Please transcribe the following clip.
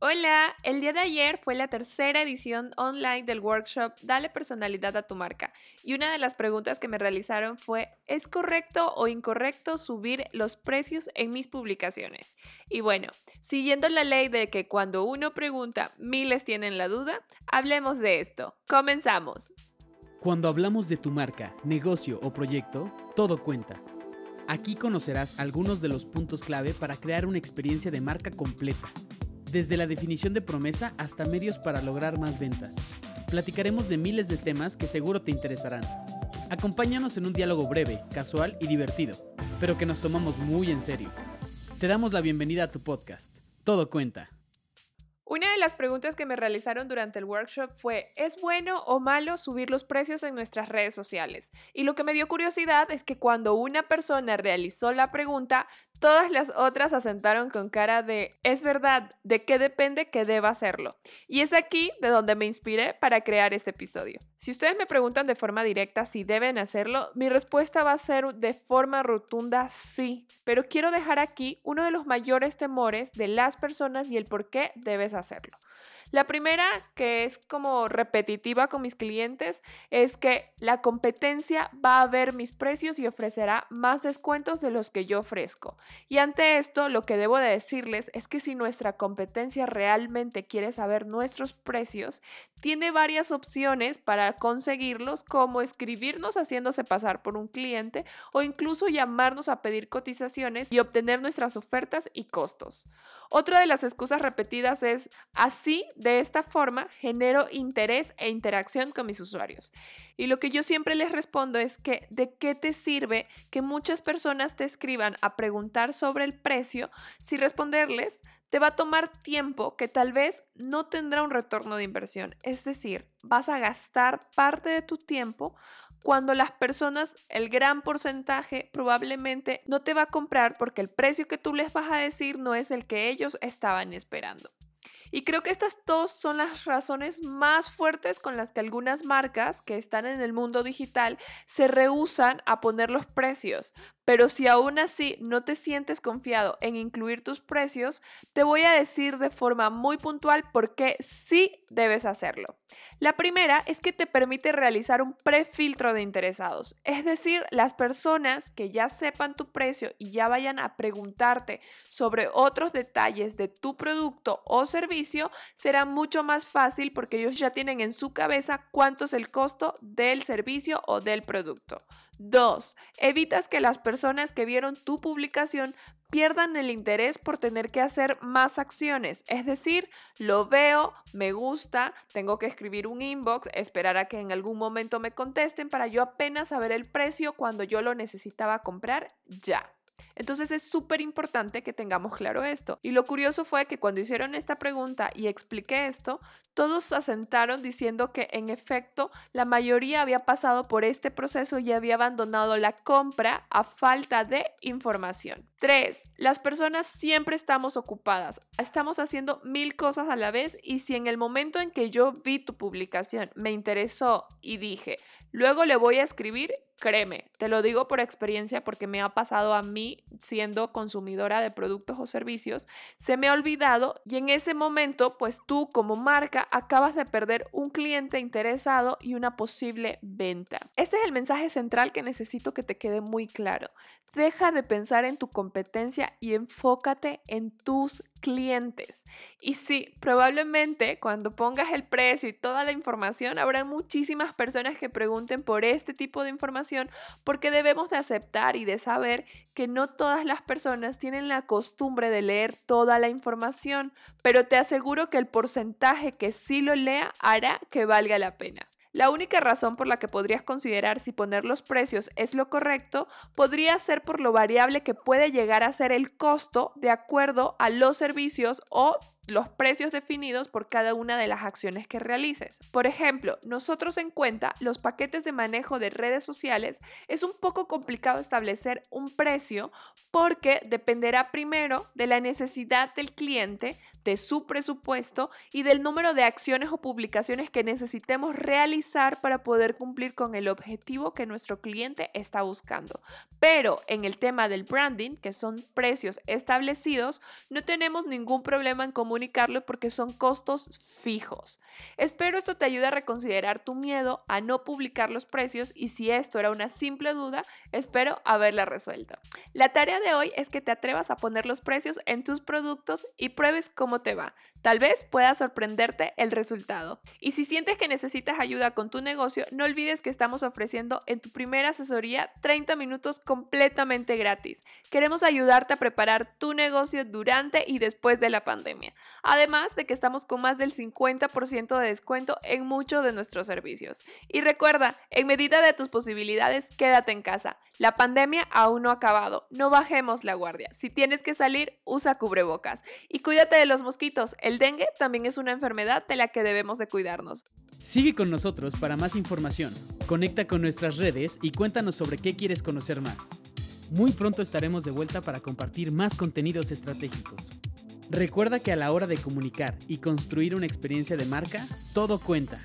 Hola, el día de ayer fue la tercera edición online del workshop Dale personalidad a tu marca y una de las preguntas que me realizaron fue ¿es correcto o incorrecto subir los precios en mis publicaciones? Y bueno, siguiendo la ley de que cuando uno pregunta miles tienen la duda, hablemos de esto. Comenzamos. Cuando hablamos de tu marca, negocio o proyecto, todo cuenta. Aquí conocerás algunos de los puntos clave para crear una experiencia de marca completa desde la definición de promesa hasta medios para lograr más ventas. Platicaremos de miles de temas que seguro te interesarán. Acompáñanos en un diálogo breve, casual y divertido, pero que nos tomamos muy en serio. Te damos la bienvenida a tu podcast. Todo cuenta. Una de las preguntas que me realizaron durante el workshop fue, ¿es bueno o malo subir los precios en nuestras redes sociales? Y lo que me dio curiosidad es que cuando una persona realizó la pregunta, Todas las otras asentaron con cara de, es verdad, ¿de qué depende que deba hacerlo? Y es aquí de donde me inspiré para crear este episodio. Si ustedes me preguntan de forma directa si deben hacerlo, mi respuesta va a ser de forma rotunda sí. Pero quiero dejar aquí uno de los mayores temores de las personas y el por qué debes hacerlo. La primera, que es como repetitiva con mis clientes, es que la competencia va a ver mis precios y ofrecerá más descuentos de los que yo ofrezco. Y ante esto, lo que debo de decirles es que si nuestra competencia realmente quiere saber nuestros precios, tiene varias opciones para conseguirlos, como escribirnos haciéndose pasar por un cliente o incluso llamarnos a pedir cotizaciones y obtener nuestras ofertas y costos. Otra de las excusas repetidas es, así, de esta forma, genero interés e interacción con mis usuarios. Y lo que yo siempre les respondo es que, ¿de qué te sirve que muchas personas te escriban a preguntar sobre el precio si responderles te va a tomar tiempo que tal vez no tendrá un retorno de inversión. Es decir, vas a gastar parte de tu tiempo cuando las personas, el gran porcentaje probablemente no te va a comprar porque el precio que tú les vas a decir no es el que ellos estaban esperando. Y creo que estas dos son las razones más fuertes con las que algunas marcas que están en el mundo digital se rehusan a poner los precios, pero si aún así no te sientes confiado en incluir tus precios, te voy a decir de forma muy puntual por qué sí debes hacerlo. La primera es que te permite realizar un prefiltro de interesados, es decir, las personas que ya sepan tu precio y ya vayan a preguntarte sobre otros detalles de tu producto o servicio, será mucho más fácil porque ellos ya tienen en su cabeza cuánto es el costo del servicio o del producto. 2. Evitas que las personas que vieron tu publicación pierdan el interés por tener que hacer más acciones. Es decir, lo veo, me gusta, tengo que escribir un inbox, esperar a que en algún momento me contesten para yo apenas saber el precio cuando yo lo necesitaba comprar ya. Entonces es súper importante que tengamos claro esto. Y lo curioso fue que cuando hicieron esta pregunta y expliqué esto, todos asentaron diciendo que en efecto la mayoría había pasado por este proceso y había abandonado la compra a falta de información. 3. Las personas siempre estamos ocupadas. Estamos haciendo mil cosas a la vez y si en el momento en que yo vi tu publicación me interesó y dije, luego le voy a escribir, Créeme, te lo digo por experiencia porque me ha pasado a mí siendo consumidora de productos o servicios, se me ha olvidado y en ese momento, pues tú como marca acabas de perder un cliente interesado y una posible venta. Este es el mensaje central que necesito que te quede muy claro. Deja de pensar en tu competencia y enfócate en tus clientes. Y sí, probablemente cuando pongas el precio y toda la información, habrá muchísimas personas que pregunten por este tipo de información porque debemos de aceptar y de saber que no todas las personas tienen la costumbre de leer toda la información, pero te aseguro que el porcentaje que sí lo lea hará que valga la pena. La única razón por la que podrías considerar si poner los precios es lo correcto podría ser por lo variable que puede llegar a ser el costo de acuerdo a los servicios o los precios definidos por cada una de las acciones que realices. Por ejemplo, nosotros en cuenta los paquetes de manejo de redes sociales es un poco complicado establecer un precio porque dependerá primero de la necesidad del cliente, de su presupuesto y del número de acciones o publicaciones que necesitemos realizar para poder cumplir con el objetivo que nuestro cliente está buscando. Pero en el tema del branding, que son precios establecidos, no tenemos ningún problema en comunicarlo porque son costos fijos. Espero esto te ayude a reconsiderar tu miedo a no publicar los precios y si esto era una simple duda, espero haberla resuelto. La tarea de hoy es que te atrevas a poner los precios en tus productos y pruebes te va. Tal vez pueda sorprenderte el resultado. Y si sientes que necesitas ayuda con tu negocio, no olvides que estamos ofreciendo en tu primera asesoría 30 minutos completamente gratis. Queremos ayudarte a preparar tu negocio durante y después de la pandemia. Además de que estamos con más del 50% de descuento en muchos de nuestros servicios. Y recuerda, en medida de tus posibilidades, quédate en casa. La pandemia aún no ha acabado. No bajemos la guardia. Si tienes que salir, usa cubrebocas. Y cuídate de los mosquitos. El dengue también es una enfermedad de la que debemos de cuidarnos. Sigue con nosotros para más información. Conecta con nuestras redes y cuéntanos sobre qué quieres conocer más. Muy pronto estaremos de vuelta para compartir más contenidos estratégicos. Recuerda que a la hora de comunicar y construir una experiencia de marca, todo cuenta.